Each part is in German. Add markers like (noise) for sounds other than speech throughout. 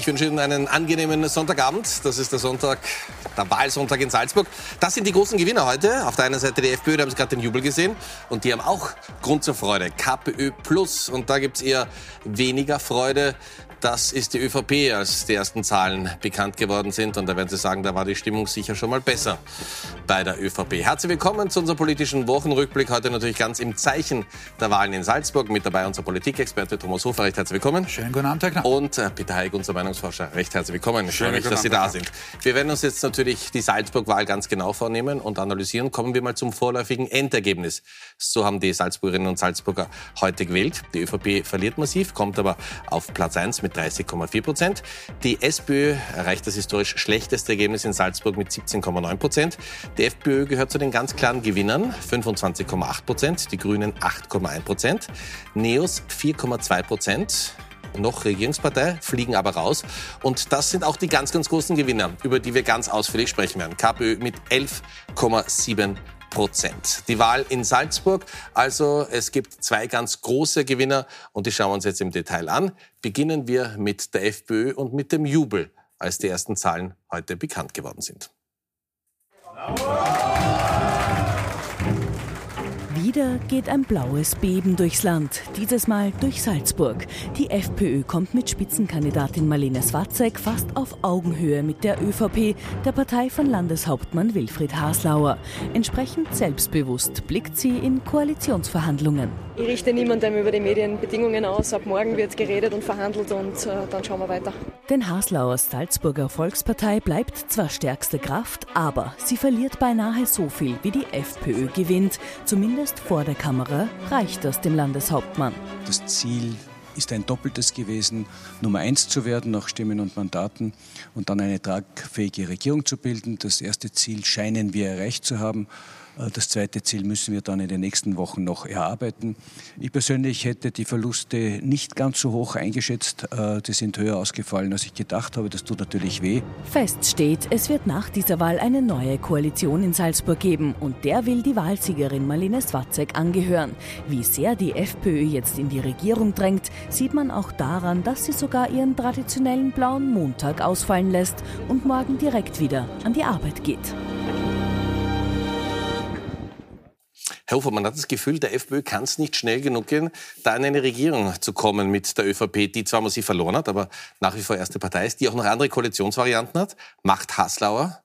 Ich wünsche Ihnen einen angenehmen Sonntagabend. Das ist der Sonntag, der Wahlsonntag in Salzburg. Das sind die großen Gewinner heute. Auf der einen Seite die FPÖ, da haben Sie gerade den Jubel gesehen. Und die haben auch Grund zur Freude. KPÖ Plus. Und da gibt's eher weniger Freude. Das ist die ÖVP, als die ersten Zahlen bekannt geworden sind. Und da werden Sie sagen, da war die Stimmung sicher schon mal besser bei der ÖVP. Herzlich willkommen zu unserem politischen Wochenrückblick. Heute natürlich ganz im Zeichen der Wahlen in Salzburg. Mit dabei unser Politikexperte Thomas Hofer. Recht herzlich willkommen. Schönen guten Abend, Herr Knapp. Und äh, Peter Heig, unser Meinungsforscher. Recht herzlich willkommen. Mich, dass Sie da sind. Wir werden uns jetzt natürlich die Salzburg-Wahl ganz genau vornehmen und analysieren. Kommen wir mal zum vorläufigen Endergebnis. So haben die Salzburgerinnen und Salzburger heute gewählt. Die ÖVP verliert massiv, kommt aber auf Platz 1 mit mit 30,4 Prozent. Die SPÖ erreicht das historisch schlechteste Ergebnis in Salzburg mit 17,9 Prozent. Die FPÖ gehört zu den ganz klaren Gewinnern, 25,8 Prozent. Die Grünen 8,1 Prozent. NEOS 4,2 Prozent noch Regierungspartei, fliegen aber raus. Und das sind auch die ganz, ganz großen Gewinner, über die wir ganz ausführlich sprechen werden. KPÖ mit 11,7 Prozent. Die Wahl in Salzburg. Also es gibt zwei ganz große Gewinner und die schauen wir uns jetzt im Detail an. Beginnen wir mit der FPÖ und mit dem Jubel, als die ersten Zahlen heute bekannt geworden sind. Wieder geht ein blaues Beben durchs Land, dieses Mal durch Salzburg. Die FPÖ kommt mit Spitzenkandidatin Marlene Swatzek fast auf Augenhöhe mit der ÖVP, der Partei von Landeshauptmann Wilfried Haslauer. Entsprechend selbstbewusst blickt sie in Koalitionsverhandlungen. Ich richte niemandem über die Medienbedingungen aus. Ab morgen wird geredet und verhandelt und äh, dann schauen wir weiter. Denn Haslauers Salzburger Volkspartei bleibt zwar stärkste Kraft, aber sie verliert beinahe so viel wie die FPÖ gewinnt. Zumindest vor der Kamera reicht das dem Landeshauptmann. Das Ziel ist ein doppeltes gewesen, Nummer eins zu werden nach Stimmen und Mandaten und dann eine tragfähige Regierung zu bilden. Das erste Ziel scheinen wir erreicht zu haben. Äh, das zweite Ziel müssen wir dann in den nächsten Wochen noch erarbeiten. Ich persönlich hätte die Verluste nicht ganz so hoch eingeschätzt. Äh, die sind höher ausgefallen, als ich gedacht habe. Das tut natürlich weh. Fest steht, es wird nach dieser Wahl eine neue Koalition in Salzburg geben und der will die Wahlsiegerin Marlene Swatzek angehören. Wie sehr die FPÖ jetzt in die Regierung drängt, sieht man auch daran, dass sie sogar ihren traditionellen blauen Montag ausfallen lässt und morgen direkt wieder an die Arbeit geht. Herr Hofer, man hat das Gefühl, der FPÖ kann es nicht schnell genug gehen, da in eine Regierung zu kommen mit der ÖVP, die zwar massiv verloren hat, aber nach wie vor erste Partei ist, die auch noch andere Koalitionsvarianten hat. Macht Haslauer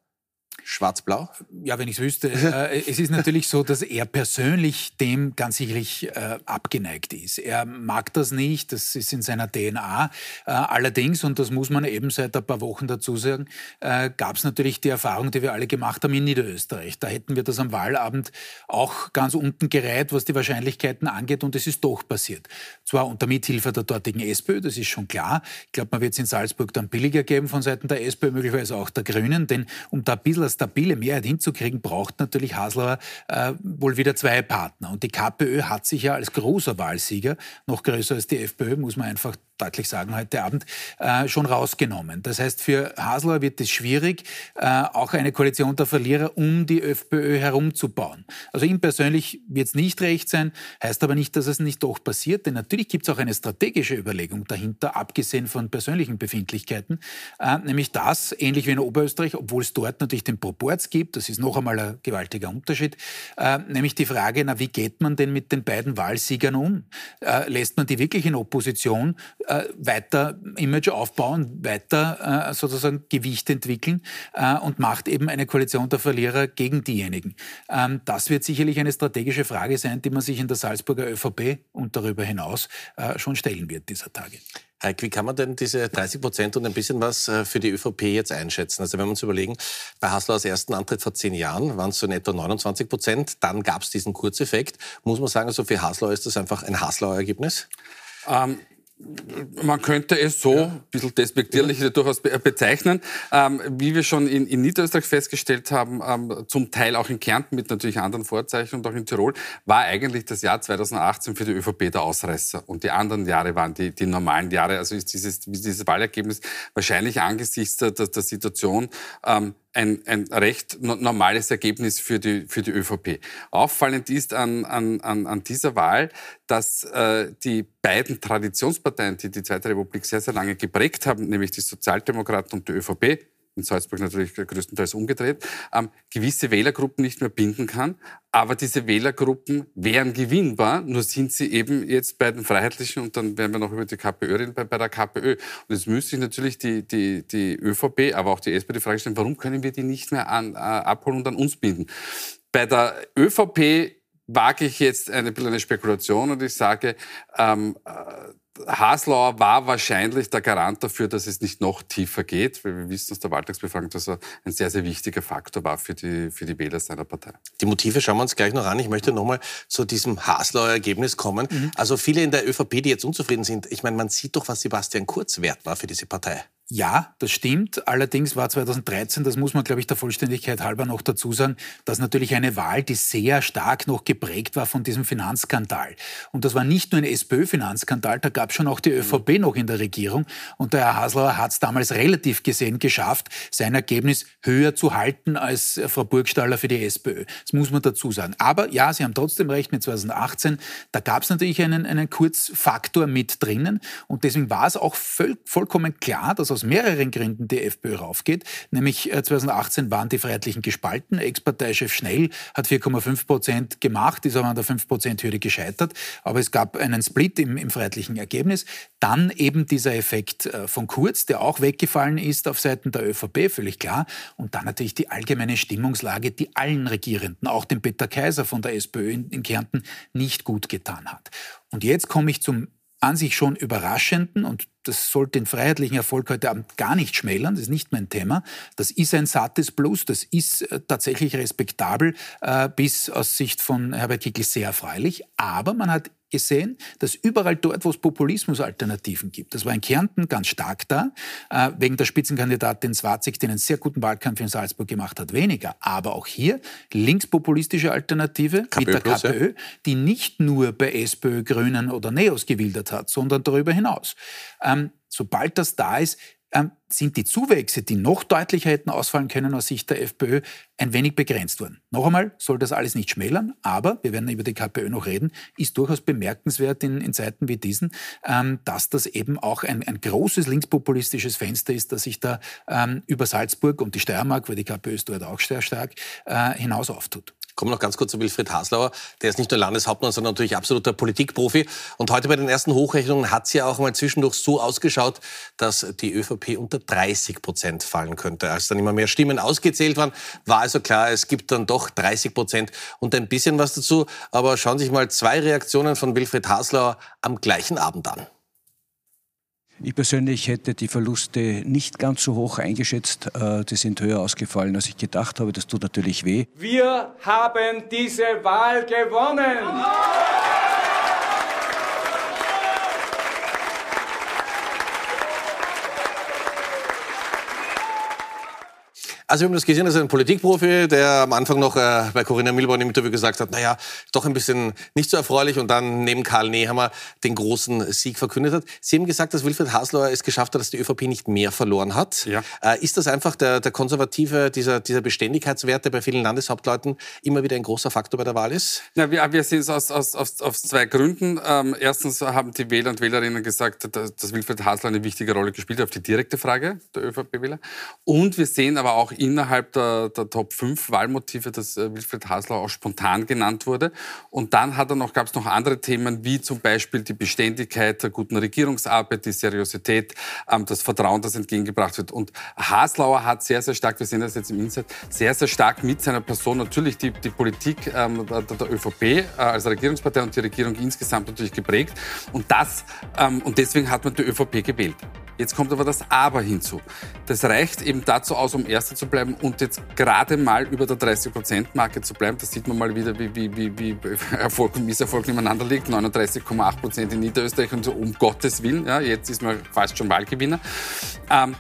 Schwarz-Blau? Ja, wenn ich es wüsste. äh, es ist natürlich so, dass er persönlich dem ganz sicherlich äh, abgeneigt ist. Er mag das nicht, das ist in seiner DNA. Äh, allerdings, und das muss man eben seit ein paar Wochen dazu sagen, äh, gab es natürlich die Erfahrung, die wir alle gemacht haben in Niederösterreich. Da hätten wir das am Wahlabend auch ganz unten gereiht, was die Wahrscheinlichkeiten angeht, und es ist doch passiert. Zwar unter Mithilfe der dortigen SPÖ, das ist schon klar. Ich glaube, man wird es in Salzburg dann billiger geben von Seiten der SPÖ, möglicherweise auch der Grünen, denn um da ein bisschen stabile Mehrheit hinzukriegen, braucht natürlich Haslauer äh, wohl wieder zwei Partner. Und die KPÖ hat sich ja als großer Wahlsieger, noch größer als die FPÖ, muss man einfach deutlich sagen heute Abend, äh, schon rausgenommen. Das heißt, für Haslauer wird es schwierig, äh, auch eine Koalition der Verlierer um die FPÖ herumzubauen. Also ihm persönlich wird es nicht recht sein, heißt aber nicht, dass es nicht doch passiert, denn natürlich gibt es auch eine strategische Überlegung dahinter, abgesehen von persönlichen Befindlichkeiten, äh, nämlich das, ähnlich wie in Oberösterreich, obwohl es dort natürlich den Proporz gibt, das ist noch einmal ein gewaltiger Unterschied, äh, nämlich die Frage, na, wie geht man denn mit den beiden Wahlsiegern um? Äh, lässt man die wirklich in Opposition äh, weiter Image aufbauen, weiter äh, sozusagen Gewicht entwickeln äh, und macht eben eine Koalition der Verlierer gegen diejenigen. Ähm, das wird sicherlich eine strategische Frage sein, die man sich in der Salzburger ÖVP und darüber hinaus äh, schon stellen wird dieser Tage. Heik, wie kann man denn diese 30 Prozent und ein bisschen was äh, für die ÖVP jetzt einschätzen? Also wenn wir uns überlegen, bei Haslauers ersten Antritt vor zehn Jahren waren es so netto 29 Prozent, dann gab es diesen Kurzeffekt. Muss man sagen, also für Haslauer ist das einfach ein Haslauer-Ergebnis? Ähm, man könnte es so, ja. ein bisschen despektierlich ja. durchaus bezeichnen. Ähm, wie wir schon in, in, Niederösterreich festgestellt haben, ähm, zum Teil auch in Kärnten mit natürlich anderen Vorzeichen und auch in Tirol, war eigentlich das Jahr 2018 für die ÖVP der Ausreißer. Und die anderen Jahre waren die, die normalen Jahre. Also ist dieses, dieses Wahlergebnis wahrscheinlich angesichts der, der, der Situation ähm, ein, ein recht normales Ergebnis für die, für die ÖVP. Auffallend ist an, an, an dieser Wahl, dass äh, die beiden Traditionsparteien, die die Zweite Republik sehr, sehr lange geprägt haben, nämlich die Sozialdemokraten und die ÖVP, in Salzburg natürlich größtenteils umgedreht, ähm, gewisse Wählergruppen nicht mehr binden kann. Aber diese Wählergruppen wären gewinnbar, nur sind sie eben jetzt bei den Freiheitlichen und dann werden wir noch über die KPÖ reden, bei, bei der KPÖ. Und jetzt müsste sich natürlich die, die, die ÖVP, aber auch die SPD die Frage stellen, warum können wir die nicht mehr an, äh, abholen und an uns binden? Bei der ÖVP wage ich jetzt eine, eine Spekulation und ich sage, ähm, äh, Haslauer war wahrscheinlich der Garant dafür, dass es nicht noch tiefer geht, weil wir wissen aus der Wahltagsbefragung, dass er ein sehr, sehr wichtiger Faktor war für die, für die Wähler seiner Partei. Die Motive schauen wir uns gleich noch an. Ich möchte noch mal zu diesem Haslauer Ergebnis kommen. Mhm. Also viele in der ÖVP, die jetzt unzufrieden sind, ich meine, man sieht doch, was Sebastian Kurz wert war für diese Partei. Ja, das stimmt. Allerdings war 2013, das muss man, glaube ich, der Vollständigkeit halber noch dazu sagen, dass natürlich eine Wahl, die sehr stark noch geprägt war von diesem Finanzskandal. Und das war nicht nur ein SPÖ-Finanzskandal, da gab es schon auch die ÖVP noch in der Regierung. Und der Herr Haslauer hat es damals relativ gesehen geschafft, sein Ergebnis höher zu halten als Frau Burgstaller für die SPÖ. Das muss man dazu sagen. Aber ja, Sie haben trotzdem recht mit 2018. Da gab es natürlich einen, einen Kurzfaktor mit drinnen. Und deswegen war es auch voll, vollkommen klar, dass aus mehreren Gründen die FPÖ raufgeht. Nämlich 2018 äh, waren die Freiheitlichen gespalten. Ex-Parteichef Schnell hat 4,5 Prozent gemacht, ist aber an der 5-Prozent-Hürde gescheitert. Aber es gab einen Split im, im Freiheitlichen Ergebnis. Dann eben dieser Effekt äh, von Kurz, der auch weggefallen ist auf Seiten der ÖVP, völlig klar. Und dann natürlich die allgemeine Stimmungslage, die allen Regierenden, auch dem Peter Kaiser von der SPÖ in, in Kärnten, nicht gut getan hat. Und jetzt komme ich zum an sich schon überraschenden, und das sollte den freiheitlichen Erfolg heute Abend gar nicht schmälern, das ist nicht mein Thema, das ist ein sattes Plus, das ist äh, tatsächlich respektabel, äh, bis aus Sicht von Herbert Kickl sehr erfreulich, aber man hat gesehen, dass überall dort, wo es Populismusalternativen gibt, das war in Kärnten ganz stark da, äh, wegen der Spitzenkandidatin Swarzig, die einen sehr guten Wahlkampf in Salzburg gemacht hat, weniger. Aber auch hier linkspopulistische Alternative KPÖ mit der plus, KPÖ, ja. die nicht nur bei SPÖ, Grünen oder Neos gewildert hat, sondern darüber hinaus. Ähm, sobald das da ist, sind die Zuwächse, die noch deutlicher hätten ausfallen können aus Sicht der FPÖ, ein wenig begrenzt worden. Noch einmal soll das alles nicht schmälern, aber wir werden über die KPÖ noch reden, ist durchaus bemerkenswert in, in Zeiten wie diesen, ähm, dass das eben auch ein, ein, großes linkspopulistisches Fenster ist, das sich da ähm, über Salzburg und die Steiermark, weil die KPÖ ist dort auch sehr stark, äh, hinaus auftut. Kommen noch ganz kurz zu Wilfried Haslauer. Der ist nicht nur Landeshauptmann, sondern natürlich absoluter Politikprofi. Und heute bei den ersten Hochrechnungen hat es ja auch mal zwischendurch so ausgeschaut, dass die ÖVP unter 30 Prozent fallen könnte. Als dann immer mehr Stimmen ausgezählt waren, war also klar, es gibt dann doch 30 Prozent und ein bisschen was dazu. Aber schauen Sie sich mal zwei Reaktionen von Wilfried Haslauer am gleichen Abend an. Ich persönlich hätte die Verluste nicht ganz so hoch eingeschätzt. Äh, die sind höher ausgefallen, als ich gedacht habe. Das tut natürlich weh. Wir haben diese Wahl gewonnen. Also wir haben das gesehen, das ist ein Politikprofi, der am Anfang noch äh, bei Corinna Milborn im Interview gesagt hat, naja, doch ein bisschen nicht so erfreulich und dann neben Karl Nehammer den großen Sieg verkündet hat. Sie haben gesagt, dass Wilfried Haslauer es geschafft hat, dass die ÖVP nicht mehr verloren hat. Ja. Äh, ist das einfach der, der konservative, dieser, dieser Beständigkeitswert, der bei vielen Landeshauptleuten immer wieder ein großer Faktor bei der Wahl ist? Ja, wir, wir sehen es aus, aus, aus, aus zwei Gründen. Ähm, erstens haben die Wähler und Wählerinnen gesagt, dass, dass Wilfried Haslauer eine wichtige Rolle gespielt hat auf die direkte Frage der ÖVP-Wähler. Und wir sehen aber auch innerhalb der, der Top 5 Wahlmotive, dass äh, Wilfried Hasler auch spontan genannt wurde. Und dann hat er noch, gab es noch andere Themen, wie zum Beispiel die Beständigkeit der guten Regierungsarbeit, die Seriosität, ähm, das Vertrauen, das entgegengebracht wird. Und Haslauer hat sehr, sehr stark, wir sehen das jetzt im Insight, sehr, sehr stark mit seiner Person natürlich die, die Politik ähm, der, der, ÖVP äh, als Regierungspartei und die Regierung insgesamt natürlich geprägt. Und das, ähm, und deswegen hat man die ÖVP gewählt. Jetzt kommt aber das Aber hinzu. Das reicht eben dazu aus, um Erster zu bleiben und jetzt gerade mal über der 30-Prozent-Marke zu bleiben. Das sieht man mal wieder, wie, wie, wie, wie (laughs) Erfolg und Misserfolg nebeneinander liegt. 39,8 Prozent in Niederösterreich und so, um Gottes Willen. Ja, jetzt ist man fast schon Wahlgewinner. Ähm,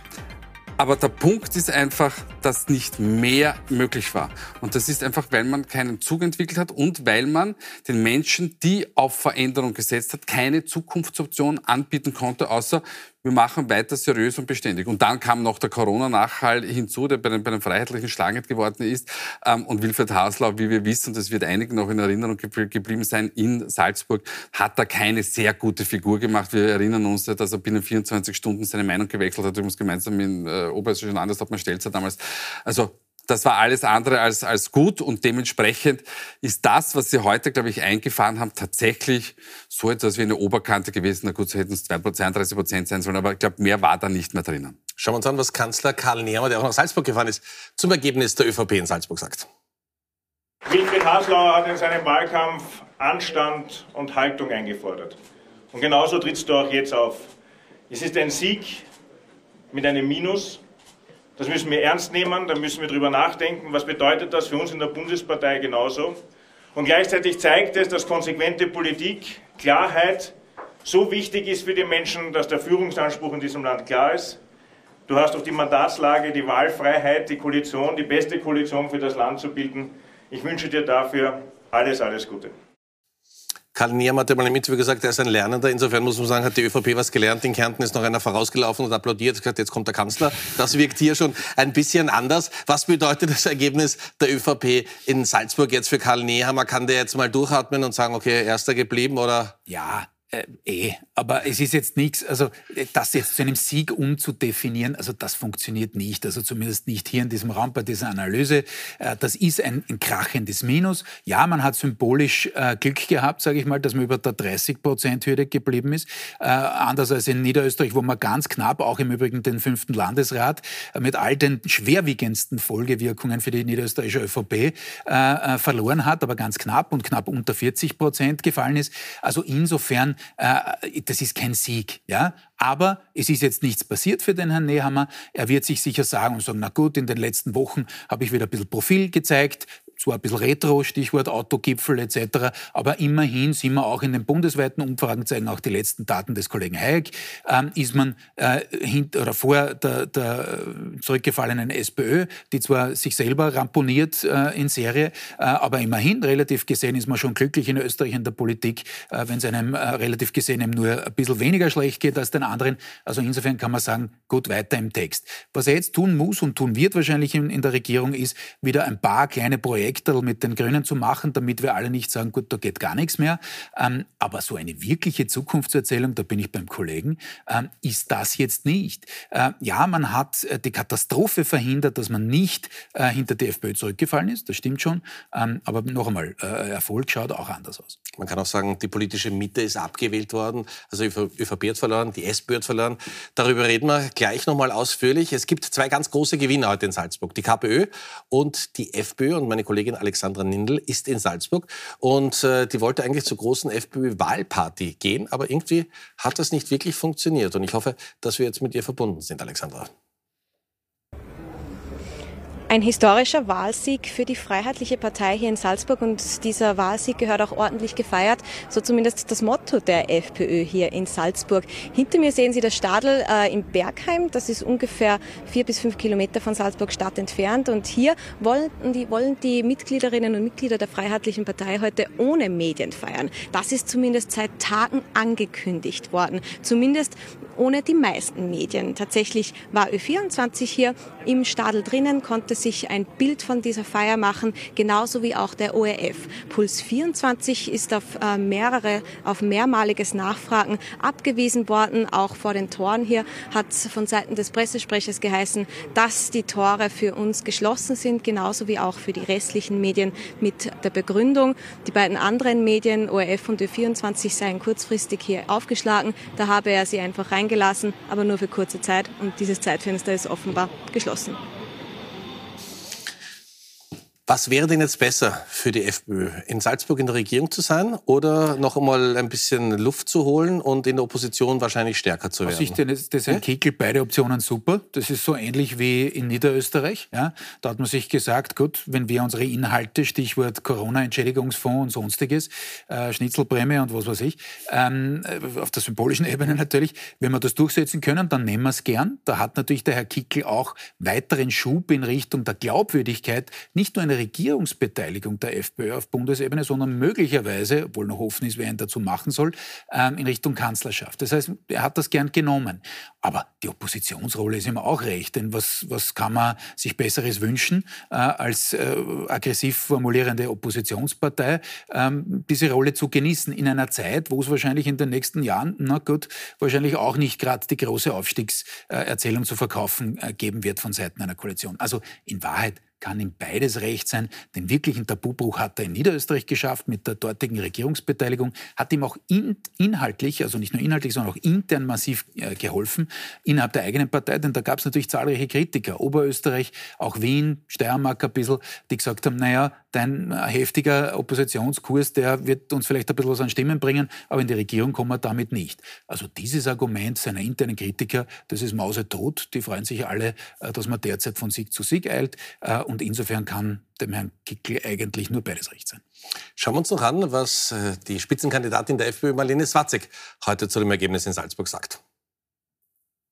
aber der Punkt ist einfach, dass nicht mehr möglich war. Und das ist einfach, weil man keinen Zug entwickelt hat und weil man den Menschen, die auf Veränderung gesetzt hat, keine Zukunftsoption anbieten konnte, außer wir machen weiter seriös und beständig. Und dann kam noch der Corona-Nachhall hinzu, der bei den, bei den Freiheitlichen schlagend geworden ist. Ähm, und Wilfried Haslau, wie wir wissen, das wird einigen noch in Erinnerung geblieben sein, in Salzburg hat da keine sehr gute Figur gemacht. Wir erinnern uns, dass er binnen 24 Stunden seine Meinung gewechselt hat, übrigens gemeinsam mit äh, Oberösterreichischen Landeshauptmann Stelzer damals. Also das war alles andere als, als gut und dementsprechend ist das, was Sie heute, glaube ich, eingefahren haben, tatsächlich so etwas wie eine Oberkante gewesen. Na gut, so hätten es 32 Prozent sein sollen, aber ich glaube, mehr war da nicht mehr drinnen. Schauen wir uns an, was Kanzler Karl Nehammer, der auch nach Salzburg gefahren ist, zum Ergebnis der ÖVP in Salzburg sagt. Wilfried Haslauer hat in seinem Wahlkampf Anstand und Haltung eingefordert. Und genauso trittst du auch jetzt auf. Es ist ein Sieg mit einem Minus, das müssen wir ernst nehmen, da müssen wir drüber nachdenken, was bedeutet das für uns in der Bundespartei genauso. Und gleichzeitig zeigt es, dass konsequente Politik, Klarheit so wichtig ist für die Menschen, dass der Führungsanspruch in diesem Land klar ist. Du hast durch die Mandatslage, die Wahlfreiheit, die Koalition, die beste Koalition für das Land zu bilden. Ich wünsche dir dafür alles, alles Gute. Karl Niem hat ja mal im Interview gesagt, er ist ein Lernender. Insofern muss man sagen, hat die ÖVP was gelernt. In Kärnten ist noch einer vorausgelaufen und applaudiert, gesagt, jetzt kommt der Kanzler. Das wirkt hier schon ein bisschen anders. Was bedeutet das Ergebnis der ÖVP in Salzburg jetzt für Karl Nehammer? Kann der jetzt mal durchatmen und sagen, okay, erster geblieben oder? Ja, äh, eh, aber es ist jetzt nichts, also das jetzt zu einem Sieg umzudefinieren, also das funktioniert nicht, also zumindest nicht hier in diesem Raum bei dieser Analyse. Äh, das ist ein, ein krachendes Minus. Ja, man hat symbolisch äh, Glück gehabt, sage ich mal, dass man über der 30-Prozent-Hürde geblieben ist. Äh, anders als in Niederösterreich, wo man ganz knapp, auch im Übrigen den fünften Landesrat, äh, mit all den schwerwiegendsten Folgewirkungen für die niederösterreichische ÖVP äh, äh, verloren hat, aber ganz knapp und knapp unter 40 Prozent gefallen ist. Also insofern äh, das ist kein Sieg. Ja? Aber es ist jetzt nichts passiert für den Herrn Nehammer. Er wird sich sicher sagen und sagen, na gut, in den letzten Wochen habe ich wieder ein bisschen Profil gezeigt, zwar ein bisschen retro, Stichwort Autogipfel etc., aber immerhin sind wir auch in den bundesweiten Umfragen, zeigen auch die letzten Daten des Kollegen Hayek, ähm, ist man äh, hinter oder vor der, der zurückgefallenen SPÖ, die zwar sich selber ramponiert äh, in Serie, äh, aber immerhin relativ gesehen ist man schon glücklich in Österreich in der Politik, äh, wenn es einem äh, relativ gesehen eben nur ein bisschen weniger schlecht geht als den anderen. Also insofern kann man sagen, gut weiter im Text. Was er jetzt tun muss und tun wird wahrscheinlich in, in der Regierung ist, wieder ein paar kleine Projekte Projekterl mit den Grünen zu machen, damit wir alle nicht sagen, gut, da geht gar nichts mehr. Ähm, aber so eine wirkliche Zukunftserzählung, da bin ich beim Kollegen, ähm, ist das jetzt nicht. Äh, ja, man hat äh, die Katastrophe verhindert, dass man nicht äh, hinter die FPÖ zurückgefallen ist, das stimmt schon. Ähm, aber noch einmal, Erfolg schaut auch anders aus. Man kann auch sagen, die politische Mitte ist abgewählt worden. Also ÖVP hat verloren, die SPÖ hat verloren. Darüber reden wir gleich noch mal ausführlich. Es gibt zwei ganz große Gewinner heute in Salzburg. Die KPÖ und die FPÖ. Und meine Kollegin Alexandra Nindl ist in Salzburg. Und äh, die wollte eigentlich zur großen FPÖ-Wahlparty gehen. Aber irgendwie hat das nicht wirklich funktioniert. Und ich hoffe, dass wir jetzt mit ihr verbunden sind, Alexandra. Ein historischer Wahlsieg für die Freiheitliche Partei hier in Salzburg und dieser Wahlsieg gehört auch ordentlich gefeiert, so zumindest das Motto der FPÖ hier in Salzburg. Hinter mir sehen Sie das Stadel äh, in Bergheim, das ist ungefähr vier bis fünf Kilometer von Salzburg Stadt entfernt und hier wollen die, wollen die Mitgliederinnen und Mitglieder der Freiheitlichen Partei heute ohne Medien feiern. Das ist zumindest seit Tagen angekündigt worden, zumindest ohne die meisten Medien. Tatsächlich war Ö24 hier im Stadel drinnen, konnte sich ein Bild von dieser Feier machen, genauso wie auch der ORF. Puls 24 ist auf äh, mehrere, auf mehrmaliges Nachfragen abgewiesen worden. Auch vor den Toren hier hat von Seiten des Pressesprechers geheißen, dass die Tore für uns geschlossen sind, genauso wie auch für die restlichen Medien mit der Begründung. Die beiden anderen Medien, ORF und Ö24, seien kurzfristig hier aufgeschlagen. Da habe er sie einfach reingelassen, aber nur für kurze Zeit und dieses Zeitfenster ist offenbar geschlossen. Was wäre denn jetzt besser für die FPÖ? In Salzburg in der Regierung zu sein oder noch einmal ein bisschen Luft zu holen und in der Opposition wahrscheinlich stärker zu werden? Aus Sicht des, des Herrn Kickel beide Optionen super. Das ist so ähnlich wie in Niederösterreich. Ja? Da hat man sich gesagt, gut, wenn wir unsere Inhalte, Stichwort Corona-Entschädigungsfonds und sonstiges, äh, Schnitzelprämie und was weiß ich, ähm, auf der symbolischen (laughs) Ebene natürlich, wenn wir das durchsetzen können, dann nehmen wir es gern. Da hat natürlich der Herr Kickel auch weiteren Schub in Richtung der Glaubwürdigkeit, nicht nur in Regierungsbeteiligung der FPÖ auf Bundesebene, sondern möglicherweise, obwohl noch offen ist, wer ihn dazu machen soll, ähm, in Richtung Kanzlerschaft. Das heißt, er hat das gern genommen. Aber die Oppositionsrolle ist ihm auch recht, denn was, was kann man sich Besseres wünschen, äh, als äh, aggressiv formulierende Oppositionspartei, ähm, diese Rolle zu genießen in einer Zeit, wo es wahrscheinlich in den nächsten Jahren, na gut, wahrscheinlich auch nicht gerade die große Aufstiegserzählung zu verkaufen äh, geben wird von Seiten einer Koalition. Also in Wahrheit kann ihm beides recht sein. Den wirklichen Tabubruch hat er in Niederösterreich geschafft mit der dortigen Regierungsbeteiligung, hat ihm auch in, inhaltlich, also nicht nur inhaltlich, sondern auch intern massiv äh, geholfen innerhalb der eigenen Partei, denn da gab es natürlich zahlreiche Kritiker, Oberösterreich, auch Wien, Steiermark ein bisschen, die gesagt haben, naja, dein äh, heftiger Oppositionskurs, der wird uns vielleicht ein bisschen was an Stimmen bringen, aber in die Regierung kommen wir damit nicht. Also dieses Argument seiner internen Kritiker, das ist mausetot, die freuen sich alle, äh, dass man derzeit von Sieg zu Sieg eilt und insofern kann dem Herrn Kickl eigentlich nur beides recht sein. Schauen wir uns noch an, was äh, die Spitzenkandidatin der FPÖ, Marlene Swatzek, heute zu dem Ergebnis in Salzburg sagt.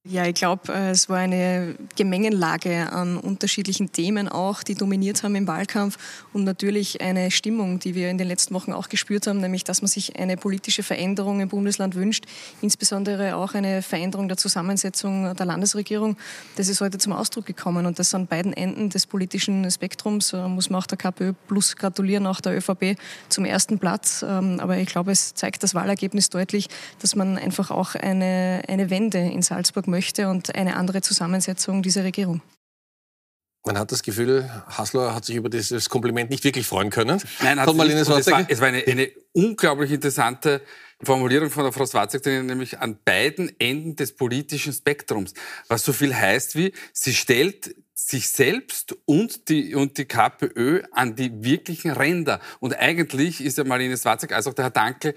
Ja, ich glaube, äh, es war eine Gemengenlage an unterschiedlichen Themen auch, die dominiert haben im Wahlkampf und natürlich eine Stimmung, die wir in den letzten Wochen auch gespürt haben, nämlich dass man sich eine politische Veränderung im Bundesland wünscht, insbesondere auch eine Veränderung der Zusammensetzung der Landesregierung. Das ist heute zum Ausdruck gekommen und das an beiden Enden des politischen Spektrums muss man auch der KPÖ plus gratulieren, auch der ÖVP zum ersten Platz. Ähm, aber ich glaube, es zeigt das Wahlergebnis deutlich, dass man einfach auch eine, eine Wende in Salzburg möchte und eine andere Zusammensetzung dieser Regierung. Man hat das Gefühl, Hasler hat sich über dieses Kompliment nicht wirklich freuen können. Nein, hat nicht, es, war, es war eine, eine unglaublich interessante Formulierung von der Frau Swatzek, nämlich an beiden Enden des politischen Spektrums. Was so viel heißt wie, sie stellt sich selbst und die, und die KPÖ an die wirklichen Ränder. Und eigentlich ist ja Marlene Swatzek als auch der Herr Dankel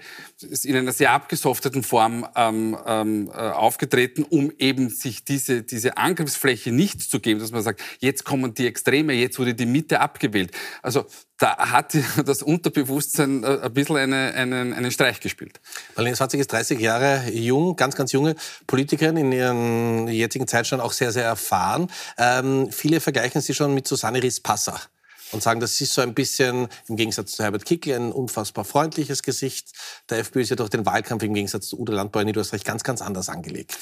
in einer sehr abgesofteten Form ähm, ähm, äh, aufgetreten, um eben sich diese, diese Angriffsfläche nicht zu geben, dass man sagt, jetzt kommen die Extreme, jetzt wurde die Mitte abgewählt. Also da hat (laughs) das Unterbewusstsein äh, ein bisschen eine, einen, einen Streich gespielt. Marlene Swatzig ist 30 Jahre jung, ganz, ganz junge Politikerin, in ihrem jetzigen Zeitstand auch sehr, sehr erfahren. Ähm, viele vergleichen sie schon mit Susanne Ries-Passer und sagen, das ist so ein bisschen im Gegensatz zu Herbert Kickl ein unfassbar freundliches Gesicht. Der FPÖ ist ja durch den Wahlkampf im Gegensatz zu Udo Landbauer in Niederösterreich ganz, ganz anders angelegt.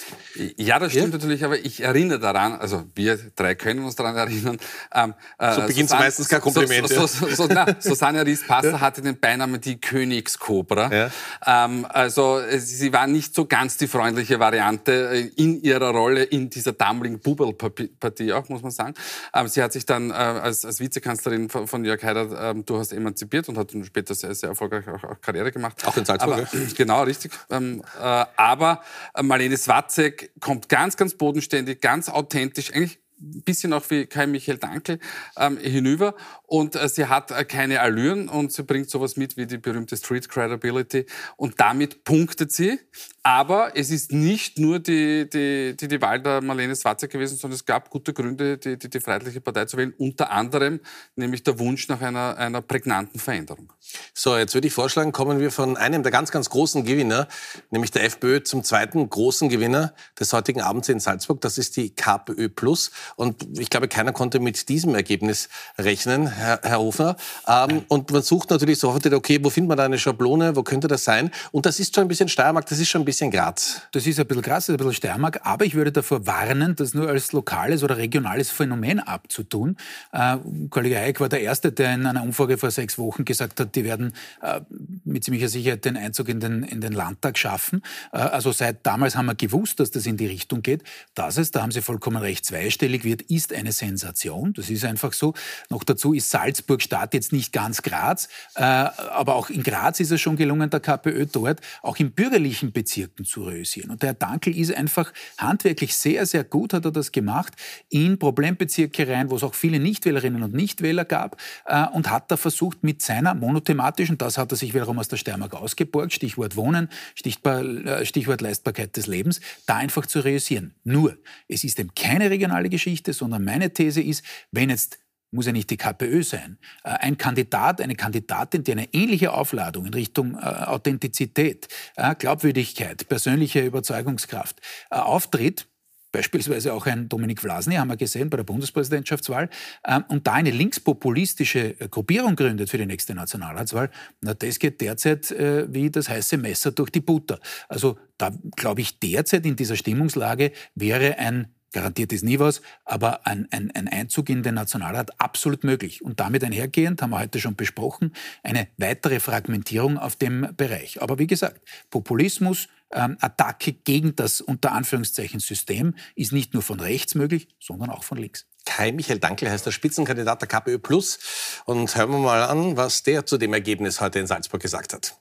Ja, das stimmt ja? natürlich, aber ich erinnere daran, also wir drei können uns daran erinnern. Ähm, äh, so beginnt meistens kein Kompliment. So, so, so, na, (laughs) Susanne Ries-Passer ja? hatte den Beinamen die Königskobra. Ja? Ähm, also sie war nicht so ganz die freundliche Variante äh, in ihrer Rolle in dieser damaligen Bubel-Partie auch, muss man sagen. Ähm, sie hat sich dann äh, als, als Vizekanzlerin Künstlerin von, von Jörg Haider ähm, durchaus emanzipiert und hat später sehr, sehr erfolgreich auch, auch Karriere gemacht. Auch in Salzburg? Aber, (clears throat) genau, richtig. Ähm, äh, aber Marlene Swatzek kommt ganz, ganz bodenständig, ganz authentisch, eigentlich bisschen auch wie Kai Michael Dankel ähm, hinüber und äh, sie hat äh, keine Allüren und sie bringt sowas mit wie die berühmte Street Credibility und damit punktet sie. Aber es ist nicht nur die, die, die, die Wahl der Marlene Swatzer gewesen, sondern es gab gute Gründe, die, die, die Freiheitliche Partei zu wählen, unter anderem nämlich der Wunsch nach einer, einer prägnanten Veränderung. So, jetzt würde ich vorschlagen, kommen wir von einem der ganz, ganz großen Gewinner, nämlich der FPÖ, zum zweiten großen Gewinner des heutigen Abends in Salzburg. Das ist die KPÖ Plus. Und ich glaube, keiner konnte mit diesem Ergebnis rechnen, Herr, Herr Hofner. Ähm, und man sucht natürlich sofort, okay, wo findet man da eine Schablone, wo könnte das sein? Und das ist schon ein bisschen Steiermark, das ist schon ein bisschen Graz. Das ist ein bisschen Graz, das ist ein bisschen Steiermark, aber ich würde davor warnen, das nur als lokales oder regionales Phänomen abzutun. Äh, Kollege Eick war der Erste, der in einer Umfrage vor sechs Wochen gesagt hat, die werden äh, mit ziemlicher Sicherheit den Einzug in den, in den Landtag schaffen. Äh, also seit damals haben wir gewusst, dass das in die Richtung geht. Das ist, da haben Sie vollkommen recht, zweistellig freiwillig wird, ist eine Sensation. Das ist einfach so. Noch dazu ist Salzburg Stadt jetzt nicht ganz Graz, äh, aber auch in Graz ist es schon gelungen, der KPÖ dort auch in bürgerlichen Bezirken zu realisieren. Und der Herr Dankel ist einfach handwerklich sehr, sehr gut, hat er das gemacht, in Problembezirke rein, wo es auch viele Nichtwählerinnen und Nichtwähler gab äh, und hat da versucht, mit seiner monothematischen, das hat er sich wiederum aus der Steiermark ausgeborgt, Stichwort Wohnen, Stichwort, äh, Stichwort Leistbarkeit des Lebens, da einfach zu realisieren. Nur, es ist eben keine regionale Geschichte, sondern meine These ist, wenn jetzt muss ja nicht die KPÖ sein, äh, ein Kandidat, eine Kandidatin, die eine ähnliche Aufladung in Richtung äh, Authentizität, äh, Glaubwürdigkeit, persönliche Überzeugungskraft auftritt, beispielsweise auch ein Dominik Vlasny, haben wir gesehen bei der Bundespräsidentschaftswahl, ähm, und da eine linkspopulistische Gruppierung gründet für die nächste Nationalratswahl, na, das geht derzeit wie das heiße Messer durch die Butter. Also da glaube ich, derzeit in dieser Stimmungslage wäre ein Garantiert ist nie was, aber ein, ein, ein, Einzug in den Nationalrat absolut möglich. Und damit einhergehend, haben wir heute schon besprochen, eine weitere Fragmentierung auf dem Bereich. Aber wie gesagt, Populismus, ähm, Attacke gegen das unter Anführungszeichen System ist nicht nur von rechts möglich, sondern auch von links. Kai Michael Dankl heißt der Spitzenkandidat der KPÖ Plus. Und hören wir mal an, was der zu dem Ergebnis heute in Salzburg gesagt hat.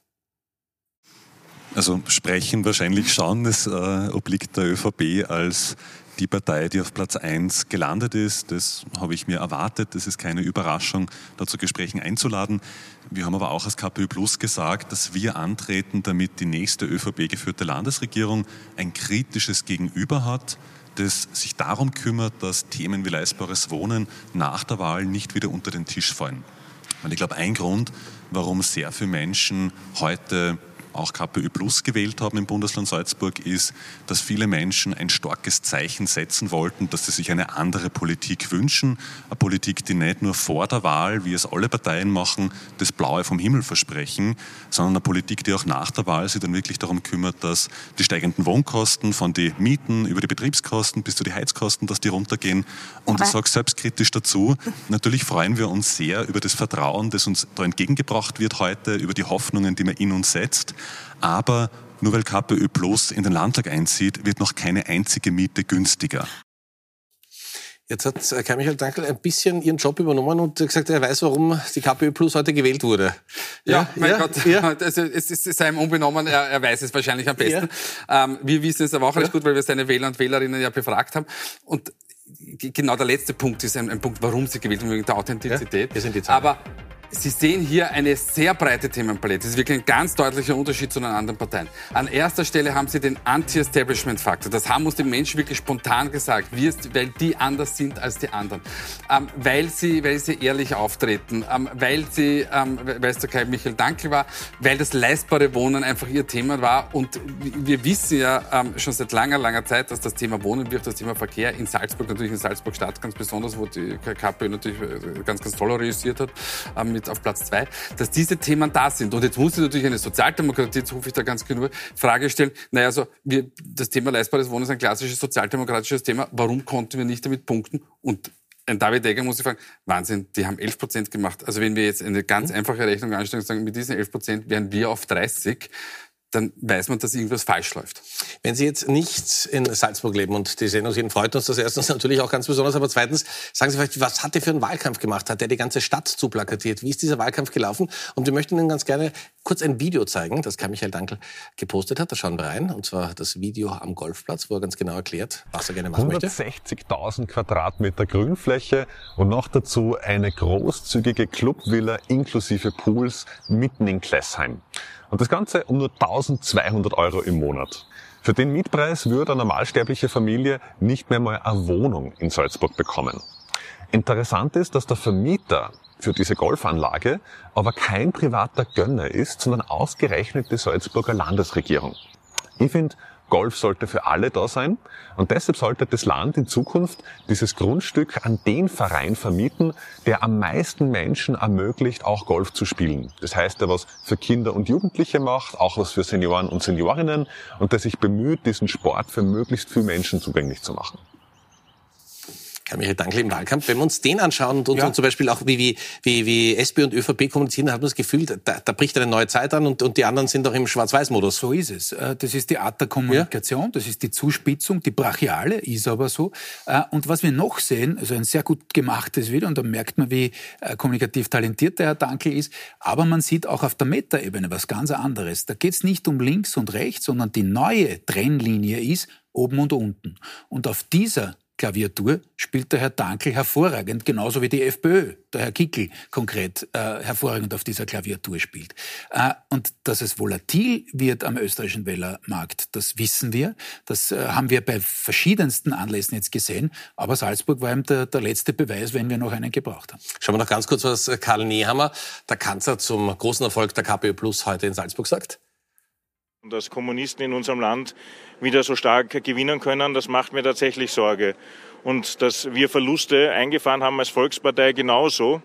Also sprechen wahrscheinlich schon, es äh, obliegt der ÖVP als die Partei, die auf Platz 1 gelandet ist. Das habe ich mir erwartet. Das ist keine Überraschung, da zu Gesprächen einzuladen. Wir haben aber auch als KPÖ Plus gesagt, dass wir antreten, damit die nächste ÖVP-geführte Landesregierung ein kritisches Gegenüber hat, das sich darum kümmert, dass Themen wie leistbares Wohnen nach der Wahl nicht wieder unter den Tisch fallen. Und ich glaube, ein Grund, warum sehr viele Menschen heute auch KPÖ Plus gewählt haben im Bundesland Salzburg, ist, dass viele Menschen ein starkes Zeichen setzen wollten, dass sie sich eine andere Politik wünschen. Eine Politik, die nicht nur vor der Wahl, wie es alle Parteien machen, das Blaue vom Himmel versprechen, sondern eine Politik, die auch nach der Wahl sich dann wirklich darum kümmert, dass die steigenden Wohnkosten von den Mieten über die Betriebskosten bis zu den Heizkosten, dass die runtergehen. Und ich sage selbstkritisch dazu, natürlich freuen wir uns sehr über das Vertrauen, das uns da entgegengebracht wird heute, über die Hoffnungen, die man in uns setzt. Aber nur weil KPÖ Plus in den Landtag einzieht, wird noch keine einzige Miete günstiger. Jetzt hat äh, Kai Michael Dankel ein bisschen ihren Job übernommen und gesagt, er weiß, warum die KPÖ Plus heute gewählt wurde. Ja, ja mein ja, Gott, ja. (laughs) Also, es ist seinem unbenommen, er, er, weiß es wahrscheinlich am besten. Ähm, wir wissen es aber auch alles gut, weil wir seine Wähler und Wählerinnen ja befragt haben. Und genau der letzte Punkt ist ein, ein Punkt, warum sie gewählt haben, wegen der Authentizität. Ja, sind die Zahlen. Aber Sie sehen hier eine sehr breite Themenpalette. Das ist wirklich ein ganz deutlicher Unterschied zu den anderen Parteien. An erster Stelle haben Sie den Anti-Establishment-Faktor. Das haben uns die Menschen wirklich spontan gesagt, weil die anders sind als die anderen. Ähm, weil, sie, weil sie ehrlich auftreten, ähm, weil sie, ähm, weil es der Kai Michael Dankel war, weil das leistbare Wohnen einfach ihr Thema war. Und wir wissen ja ähm, schon seit langer, langer Zeit, dass das Thema Wohnen wird, das Thema Verkehr in Salzburg, natürlich in Salzburg-Stadt ganz besonders, wo die KPÖ natürlich äh, ganz, ganz toll realisiert hat, ähm, mit auf Platz zwei, dass diese Themen da sind. Und jetzt muss ich natürlich eine Sozialdemokratie, jetzt rufe ich da ganz genug, Frage stellen, naja, also wir, das Thema leistbares Wohnen ist ein klassisches sozialdemokratisches Thema. Warum konnten wir nicht damit punkten? Und ein David Egger muss ich fragen, Wahnsinn, die haben 11 Prozent gemacht. Also wenn wir jetzt eine ganz mhm. einfache Rechnung anstellen und sagen, mit diesen 11 Prozent wären wir auf 30, dann weiß man, dass irgendwas falsch läuft. Wenn Sie jetzt nicht in Salzburg leben und die sehen, freut uns das erstens (laughs) natürlich auch ganz besonders, aber zweitens, sagen Sie vielleicht, was hat der für einen Wahlkampf gemacht? Hat der die ganze Stadt zuplakatiert? Wie ist dieser Wahlkampf gelaufen? Und wir möchten Ihnen ganz gerne kurz ein Video zeigen, das Kai Michael Dankel gepostet hat. Da schauen wir rein. Und zwar das Video am Golfplatz, wo er ganz genau erklärt, was er gerne machen möchte. 160.000 Quadratmeter Grünfläche und noch dazu eine großzügige Clubvilla inklusive Pools mitten in Klessheim. Und das Ganze um nur 1200 Euro im Monat. Für den Mietpreis würde eine normalsterbliche Familie nicht mehr mal eine Wohnung in Salzburg bekommen. Interessant ist, dass der Vermieter für diese Golfanlage aber kein privater Gönner ist, sondern ausgerechnet die Salzburger Landesregierung. Ich finde, Golf sollte für alle da sein. Und deshalb sollte das Land in Zukunft dieses Grundstück an den Verein vermieten, der am meisten Menschen ermöglicht, auch Golf zu spielen. Das heißt, der was für Kinder und Jugendliche macht, auch was für Senioren und Seniorinnen und der sich bemüht, diesen Sport für möglichst viele Menschen zugänglich zu machen. Karl-Michael Dankl im Wahlkampf, wenn wir uns den anschauen und, ja. und zum Beispiel auch wie, wie, wie, wie SP und ÖVP kommunizieren, dann hat man das Gefühl, da, da bricht eine neue Zeit an und, und die anderen sind doch im Schwarz-Weiß-Modus. So ist es. Äh, das ist die Art der Kommunikation, ja. das ist die Zuspitzung, die brachiale, ist aber so. Äh, und was wir noch sehen, also ein sehr gut gemachtes Video, und da merkt man, wie äh, kommunikativ talentiert der Herr Dankl ist, aber man sieht auch auf der Metaebene was ganz anderes. Da geht es nicht um links und rechts, sondern die neue Trennlinie ist oben und unten. Und auf dieser Klaviatur spielt der Herr Dankel hervorragend, genauso wie die FPÖ, der Herr Kickel konkret äh, hervorragend auf dieser Klaviatur spielt. Äh, und dass es volatil wird am österreichischen Wählermarkt, das wissen wir. Das äh, haben wir bei verschiedensten Anlässen jetzt gesehen. Aber Salzburg war eben der, der letzte Beweis, wenn wir noch einen gebraucht haben. Schauen wir noch ganz kurz, was Karl Nehammer, der Kanzler zum großen Erfolg der KPÖ Plus heute in Salzburg sagt dass Kommunisten in unserem Land wieder so stark gewinnen können, das macht mir tatsächlich Sorge. Und dass wir Verluste eingefahren haben als Volkspartei genauso.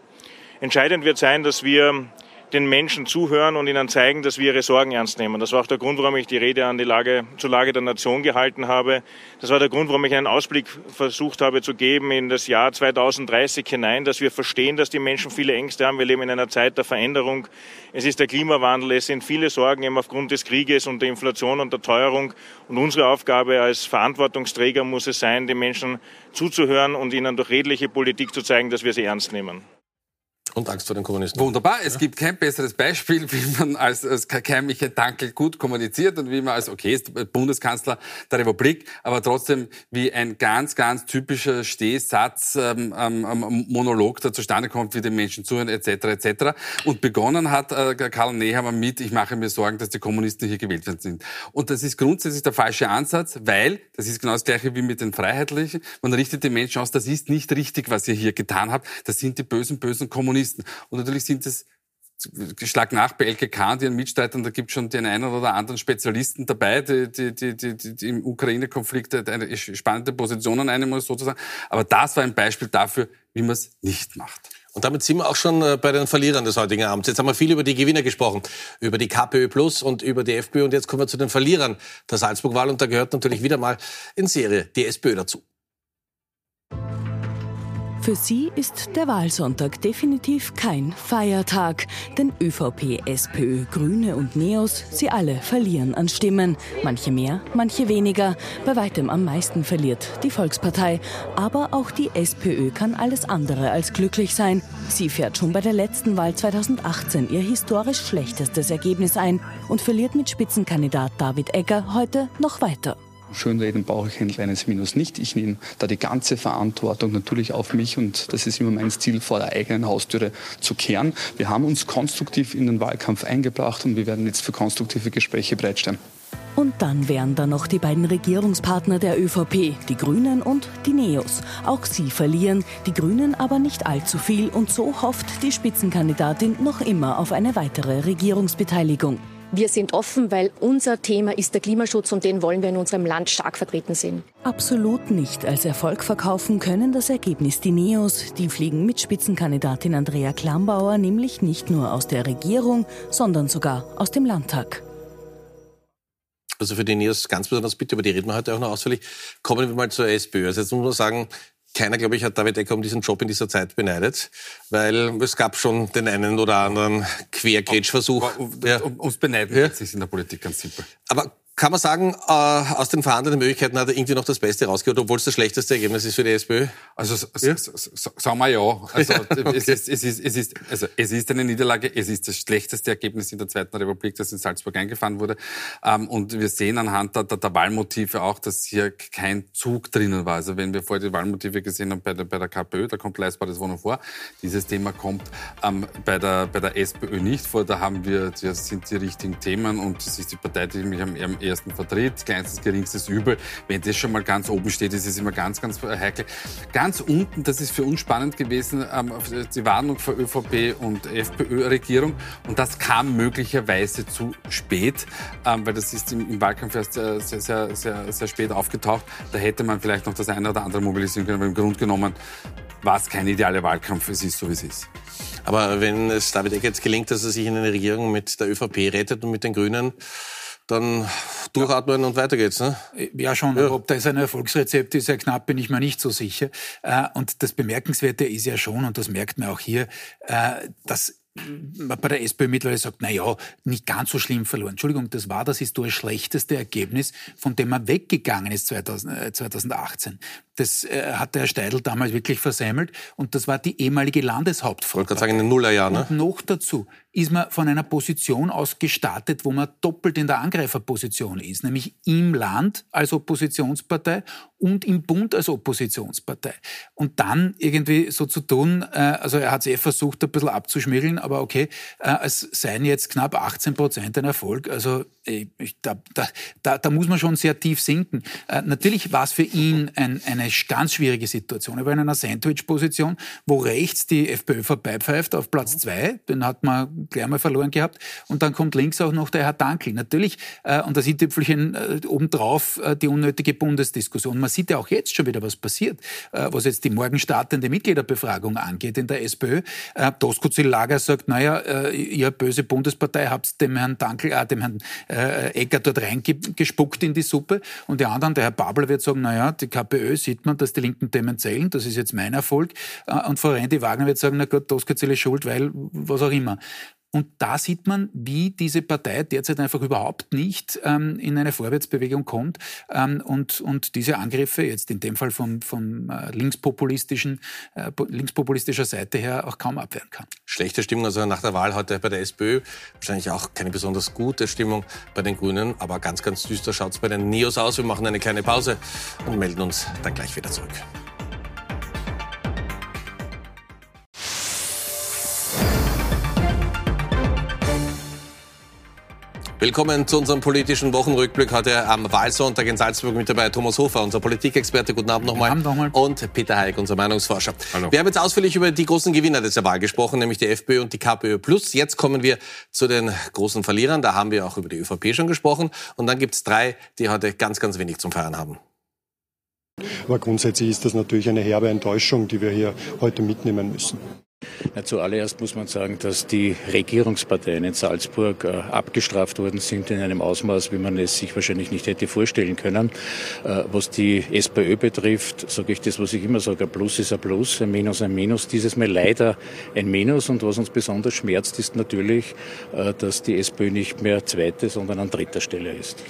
Entscheidend wird sein, dass wir den Menschen zuhören und ihnen zeigen, dass wir ihre Sorgen ernst nehmen. Das war auch der Grund, warum ich die Rede an die Lage, zur Lage der Nation gehalten habe. Das war der Grund, warum ich einen Ausblick versucht habe zu geben in das Jahr 2030 hinein, dass wir verstehen, dass die Menschen viele Ängste haben. Wir leben in einer Zeit der Veränderung. Es ist der Klimawandel, es sind viele Sorgen eben aufgrund des Krieges und der Inflation und der Teuerung. Und unsere Aufgabe als Verantwortungsträger muss es sein, den Menschen zuzuhören und ihnen durch redliche Politik zu zeigen, dass wir sie ernst nehmen. Und Angst vor den Kommunisten. Wunderbar. Es ja. gibt kein besseres Beispiel, wie man als, als Keimliche Dankel gut kommuniziert und wie man als, okay, ist Bundeskanzler der Republik, aber trotzdem wie ein ganz, ganz typischer Stehsatz, ähm, ähm, Monolog da zustande kommt, wie den Menschen zuhören, etc., etc. Und begonnen hat äh, Karl Nehammer mit, ich mache mir Sorgen, dass die Kommunisten hier gewählt werden sind. Und das ist grundsätzlich der falsche Ansatz, weil, das ist genau das Gleiche wie mit den Freiheitlichen, man richtet den Menschen aus, das ist nicht richtig, was ihr hier getan habt, das sind die bösen, bösen Kommunisten. Kommunisten. Und natürlich sind es Schlag nach bei LKK und ihren Mitstreitern, da gibt es schon den einen oder anderen Spezialisten dabei, die, die, die, die, die im Ukraine-Konflikt eine spannende Positionen einnehmen, sozusagen. Aber das war ein Beispiel dafür, wie man es nicht macht. Und damit sind wir auch schon äh, bei den Verlierern des heutigen Abends. Jetzt haben wir viel über die Gewinner gesprochen, über die KPÖ Plus und über die FPÖ. Und jetzt kommen wir zu den Verlierern der Salzburg-Wahl. Und da gehört natürlich wieder mal in Serie die SPÖ dazu. Für sie ist der Wahlsonntag definitiv kein Feiertag. Denn ÖVP, SPÖ, Grüne und Neos, sie alle verlieren an Stimmen. Manche mehr, manche weniger. Bei weitem am meisten verliert die Volkspartei. Aber auch die SPÖ kann alles andere als glücklich sein. Sie fährt schon bei der letzten Wahl 2018 ihr historisch schlechtestes Ergebnis ein und verliert mit Spitzenkandidat David Egger heute noch weiter. Schönreden brauche ich ein kleines Minus nicht. Ich nehme da die ganze Verantwortung natürlich auf mich und das ist immer mein Ziel, vor der eigenen Haustüre zu kehren. Wir haben uns konstruktiv in den Wahlkampf eingebracht und wir werden jetzt für konstruktive Gespräche bereitstehen. Und dann wären da noch die beiden Regierungspartner der ÖVP, die Grünen und die Neos. Auch sie verlieren, die Grünen aber nicht allzu viel und so hofft die Spitzenkandidatin noch immer auf eine weitere Regierungsbeteiligung. Wir sind offen, weil unser Thema ist der Klimaschutz und den wollen wir in unserem Land stark vertreten sehen. Absolut nicht als Erfolg verkaufen können das Ergebnis die Neos. Die fliegen mit Spitzenkandidatin Andrea Klambauer nämlich nicht nur aus der Regierung, sondern sogar aus dem Landtag. Also für die Neos ganz besonders bitte, über die reden wir heute auch noch ausführlich. Kommen wir mal zur SPÖ. Also jetzt muss man sagen, keiner, glaube ich, hat David Ecker um diesen Job in dieser Zeit beneidet, weil es gab schon den einen oder anderen Quergrätschversuch. Um, um, um, ums Beneiden ja. ist in der Politik ganz simpel. Aber kann man sagen, äh, aus den vorhandenen Möglichkeiten hat er irgendwie noch das Beste rausgeholt, obwohl es das schlechteste Ergebnis ist für die SPÖ? Also ja? sagen wir ja. Also, (laughs) okay. es, ist, es, ist, es, ist, also es ist eine Niederlage, es ist das schlechteste Ergebnis in der Zweiten Republik, das in Salzburg eingefahren wurde. Ähm, und wir sehen anhand der, der, der, Wahlmotive auch, dass hier kein Zug drinnen war. Also wenn wir vorher die Wahlmotive gesehen haben bei der, bei der KPÖ, da kommt leistbares Wohnen vor. Dieses Thema kommt ähm, bei, der, bei der SPÖ nicht vor. Da haben wir, das sind die richtigen Themen und das ist die Partei, die mich am, am ersten vertritt, kleinstes, geringstes Übel. Wenn das schon mal ganz oben steht, ist es immer ganz, ganz heikel. Ganz unten, das ist für uns spannend gewesen, ähm, die Warnung für ÖVP und FPÖ-Regierung. Und das kam möglicherweise zu spät, ähm, weil das ist im, Wahlkampf erst sehr, sehr, sehr, sehr spät aufgetaucht. Da hätte man vielleicht noch das eine oder andere mobilisieren können, aber im Grunde genommen war es kein idealer Wahlkampf. Es ist so, wie es ist. Aber wenn es David Eck jetzt gelingt, dass er sich in eine Regierung mit der ÖVP rettet und mit den Grünen, dann durchatmen und weiter geht's. Ne? Ja, schon. Ja. ob das ein Erfolgsrezept ist, ja knapp, bin ich mir nicht so sicher. Äh, und das Bemerkenswerte ist ja schon, und das merkt man auch hier, äh, dass man bei der SPÖ mittlerweile sagt, na ja, nicht ganz so schlimm verloren. Entschuldigung, das war das historisch schlechteste Ergebnis, von dem man weggegangen ist 2000, 2018. Äh, das äh, hat der Herr Steidl damals wirklich versemmelt und das war die ehemalige Landeshauptfrau. Ich wollte gerade sagen, in den Nullerjahren. Ne? Und noch dazu ist man von einer Position aus gestartet, wo man doppelt in der Angreiferposition ist, nämlich im Land als Oppositionspartei und im Bund als Oppositionspartei. Und dann irgendwie so zu tun, äh, also er hat es eh versucht, ein bisschen abzuschmirgeln, aber okay, äh, es seien jetzt knapp 18 Prozent ein Erfolg. Also ich, da, da, da, muss man schon sehr tief sinken. Äh, natürlich war es für ihn ein, eine ganz schwierige Situation. Er war in einer Sandwich-Position, wo rechts die FPÖ vorbeipfeift auf Platz zwei, den hat man gleich mal verloren gehabt. Und dann kommt links auch noch der Herr Dankel. Natürlich, äh, und das i-Tüpfelchen äh, obendrauf, äh, die unnötige Bundesdiskussion. Man sieht ja auch jetzt schon wieder, was passiert, äh, was jetzt die morgen startende Mitgliederbefragung angeht in der SPÖ. Äh, Doskozil Lager sagt, naja, äh, ihr böse Bundespartei habt dem Herrn Dankel, äh, dem Herrn äh, Ecker dort reingespuckt in die Suppe. Und die anderen, der Herr Babler wird sagen, naja, die KPÖ sieht man, dass die linken Themen zählen, das ist jetzt mein Erfolg. Äh, und Frau Rendi Wagner wird sagen, na Gott, Doskozil ist schuld, weil was auch immer. Und da sieht man, wie diese Partei derzeit einfach überhaupt nicht ähm, in eine Vorwärtsbewegung kommt ähm, und, und diese Angriffe jetzt in dem Fall von, von äh, linkspopulistischen, äh, linkspopulistischer Seite her auch kaum abwehren kann. Schlechte Stimmung also nach der Wahl heute bei der SPÖ. Wahrscheinlich auch keine besonders gute Stimmung bei den Grünen, aber ganz, ganz düster schaut es bei den Neos aus. Wir machen eine kleine Pause und melden uns dann gleich wieder zurück. Willkommen zu unserem politischen Wochenrückblick heute am Wahlsonntag in Salzburg mit dabei Thomas Hofer, unser Politikexperte. Guten Abend nochmal. Guten Abend nochmal. Und Peter Heik, unser Meinungsforscher. Hallo. Wir haben jetzt ausführlich über die großen Gewinner dieser Wahl gesprochen, nämlich die FPÖ und die KPÖ Plus. Jetzt kommen wir zu den großen Verlierern. Da haben wir auch über die ÖVP schon gesprochen. Und dann gibt es drei, die heute ganz, ganz wenig zum Feiern haben. Aber grundsätzlich ist das natürlich eine herbe Enttäuschung, die wir hier heute mitnehmen müssen. Na, zuallererst muss man sagen, dass die Regierungsparteien in Salzburg äh, abgestraft worden sind in einem Ausmaß, wie man es sich wahrscheinlich nicht hätte vorstellen können. Äh, was die SPÖ betrifft, sage ich das, was ich immer sage, ein Plus ist ein Plus, ein Minus ein Minus. Dieses Mal leider ein Minus. Und was uns besonders schmerzt, ist natürlich, äh, dass die SPÖ nicht mehr zweite, sondern an dritter Stelle ist.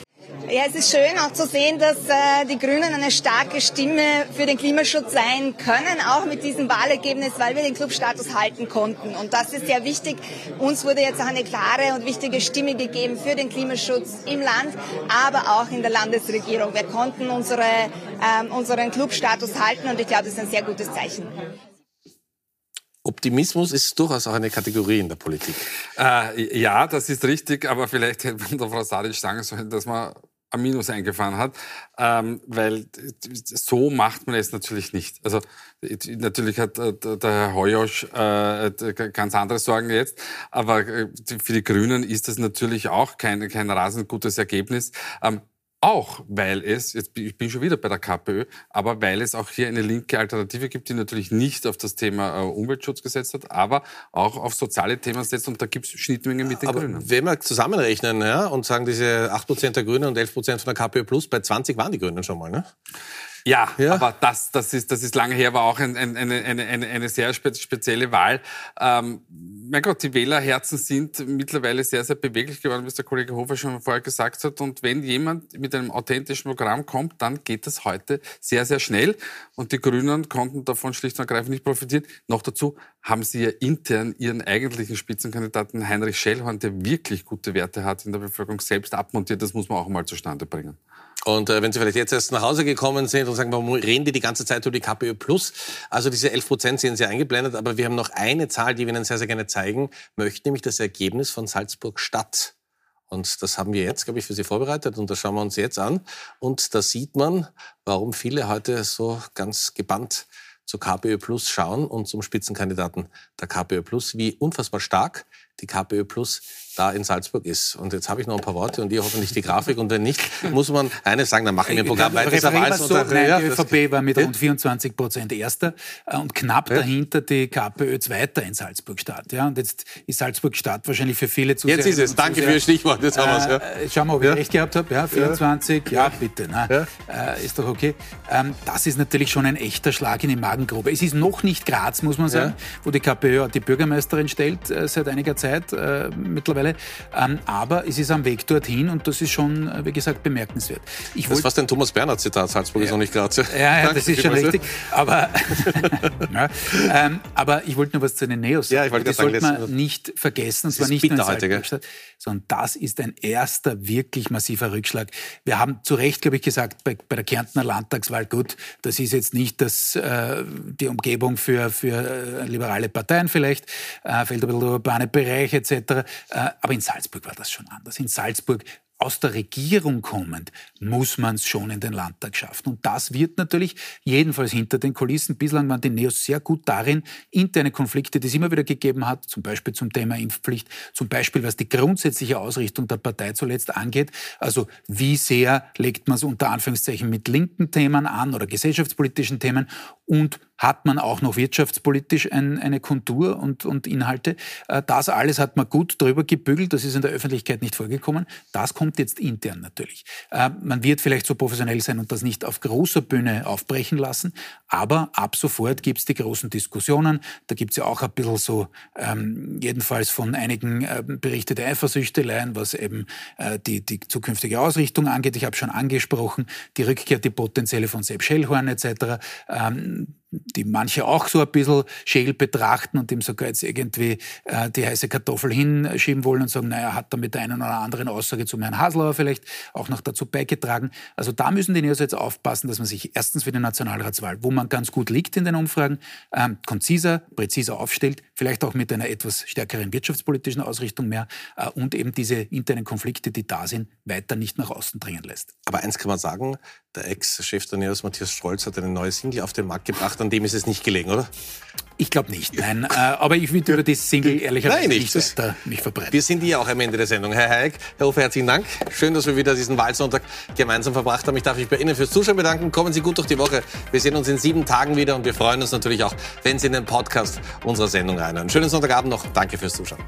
Ja, es ist schön auch zu sehen, dass äh, die Grünen eine starke Stimme für den Klimaschutz sein können, auch mit diesem Wahlergebnis, weil wir den Clubstatus halten konnten. Und das ist sehr wichtig. Uns wurde jetzt auch eine klare und wichtige Stimme gegeben für den Klimaschutz im Land, aber auch in der Landesregierung. Wir konnten unsere, ähm, unseren Clubstatus halten und ich glaube, das ist ein sehr gutes Zeichen. Optimismus ist durchaus auch eine Kategorie in der Politik. Äh, ja, das ist richtig, aber vielleicht hätte man der Frau Sadic sagen sollen, dass man Minus eingefahren hat, ähm, weil so macht man es natürlich nicht. Also natürlich hat äh, der Herr Hoyosch äh, ganz andere Sorgen jetzt, aber äh, für die Grünen ist das natürlich auch kein, kein rasend gutes Ergebnis. Ähm, auch weil es, jetzt ich bin schon wieder bei der KPÖ, aber weil es auch hier eine linke Alternative gibt, die natürlich nicht auf das Thema äh, Umweltschutz gesetzt hat, aber auch auf soziale Themen setzt und da gibt es Schnittmengen mit den aber Grünen. Wenn wir zusammenrechnen ja, und sagen, diese 8% der Grünen und 11% von der KPÖ Plus, bei 20 waren die Grünen schon mal, ne? Ja, ja, aber das, das, ist, das ist lange her, war auch ein, ein, eine, eine, eine sehr spezielle Wahl. Ähm, mein Gott, die Wählerherzen sind mittlerweile sehr, sehr beweglich geworden, wie es der Kollege Hofer schon vorher gesagt hat. Und wenn jemand mit einem authentischen Programm kommt, dann geht das heute sehr, sehr schnell. Und die Grünen konnten davon schlicht und ergreifend nicht profitieren. Noch dazu haben sie ja intern ihren eigentlichen Spitzenkandidaten Heinrich Schellhorn, der wirklich gute Werte hat in der Bevölkerung, selbst abmontiert. Das muss man auch mal zustande bringen. Und äh, wenn Sie vielleicht jetzt erst nach Hause gekommen sind und sagen, warum reden die die ganze Zeit über die KPÖ Plus? Also diese 11 Prozent sind Sie eingeblendet, aber wir haben noch eine Zahl, die wir Ihnen sehr, sehr gerne zeigen möchten, nämlich das Ergebnis von Salzburg Stadt. Und das haben wir jetzt, glaube ich, für Sie vorbereitet und das schauen wir uns jetzt an. Und da sieht man, warum viele heute so ganz gebannt zu KPÖ Plus schauen und zum Spitzenkandidaten der KPÖ Plus, wie unfassbar stark die KPÖ Plus da in Salzburg ist. Und jetzt habe ich noch ein paar Worte und ihr hoffentlich die Grafik. Und wenn nicht, muss man eines sagen, dann machen wir ein Programm weiter. So, nein, die ÖVP war mit rund 24 Prozent Erster äh, und knapp ja? dahinter die KPÖ Zweiter in Salzburg-Stadt. Ja, und jetzt ist Salzburg-Stadt wahrscheinlich für viele zu Jetzt ist es. Danke für Ihr Stichwort. Jetzt haben äh, ja. Schauen wir, ob ich recht gehabt habe. Ja, 24, ja, bitte. Na, äh, ist doch okay. Ähm, das ist natürlich schon ein echter Schlag in die Magengrube. Es ist noch nicht Graz, muss man sagen, wo die KPÖ die Bürgermeisterin stellt äh, seit einiger Zeit äh, mittlerweile. Ähm, aber es ist am Weg dorthin und das ist schon, äh, wie gesagt, bemerkenswert. Ich das ist fast ein Thomas Bernhard-Zitat. Salzburg ja. ist noch nicht Graz. Ja, ja das ist schon richtig. Aber, (laughs) ja, ähm, aber ich wollte nur was zu den Neos sagen. Ja, ich wollte das sollte man nicht vergessen. Und zwar nicht nur in Salzburg, sondern das ist ein erster wirklich massiver Rückschlag. Wir haben zu Recht, glaube ich, gesagt, bei, bei der Kärntner Landtagswahl, gut, das ist jetzt nicht das, äh, die Umgebung für, für äh, liberale Parteien vielleicht, äh, fällt ein bisschen der urbane Bereich etc. Äh, aber in Salzburg war das schon anders. In Salzburg aus der Regierung kommend, muss man es schon in den Landtag schaffen. Und das wird natürlich, jedenfalls hinter den Kulissen, bislang waren die Neos sehr gut darin, interne Konflikte, die es immer wieder gegeben hat, zum Beispiel zum Thema Impfpflicht, zum Beispiel was die grundsätzliche Ausrichtung der Partei zuletzt angeht, also wie sehr legt man es unter Anführungszeichen mit linken Themen an oder gesellschaftspolitischen Themen und hat man auch noch wirtschaftspolitisch ein, eine Kontur und, und Inhalte. Äh, das alles hat man gut drüber gebügelt, das ist in der Öffentlichkeit nicht vorgekommen. Das kommt jetzt intern natürlich. Äh, man wird vielleicht so professionell sein und das nicht auf großer Bühne aufbrechen lassen, aber ab sofort gibt es die großen Diskussionen. Da gibt es ja auch ein bisschen so, ähm, jedenfalls von einigen äh, berichtete Eifersüchteleien, was eben äh, die, die zukünftige Ausrichtung angeht. Ich habe schon angesprochen, die Rückkehr, die potenzielle von Sepp Schellhorn etc. Die manche auch so ein bisschen scheel betrachten und ihm sogar jetzt irgendwie äh, die heiße Kartoffel hinschieben wollen und sagen, naja, hat er mit der einen oder anderen Aussage zum Herrn Haslauer vielleicht auch noch dazu beigetragen. Also da müssen die Neos jetzt aufpassen, dass man sich erstens für die Nationalratswahl, wo man ganz gut liegt in den Umfragen, ähm, konziser, präziser aufstellt, vielleicht auch mit einer etwas stärkeren wirtschaftspolitischen Ausrichtung mehr äh, und eben diese internen Konflikte, die da sind, weiter nicht nach außen dringen lässt. Aber eins kann man sagen, der Ex-Chef der Neos, Matthias Strolz, hat eine neue Single auf den Markt gebracht. An dem ist es nicht gelegen, oder? Ich glaube nicht, nein. Äh, aber ich würde über die Single ehrlicherweise nicht, nicht weiter mich verbreiten. Wir sind hier auch am Ende der Sendung. Herr Hayek, Herr Hofer, herzlichen Dank. Schön, dass wir wieder diesen Wahlsonntag gemeinsam verbracht haben. Ich darf mich bei Ihnen fürs Zuschauen bedanken. Kommen Sie gut durch die Woche. Wir sehen uns in sieben Tagen wieder und wir freuen uns natürlich auch, wenn Sie in den Podcast unserer Sendung reinhören. Schönen Sonntagabend noch. Danke fürs Zuschauen.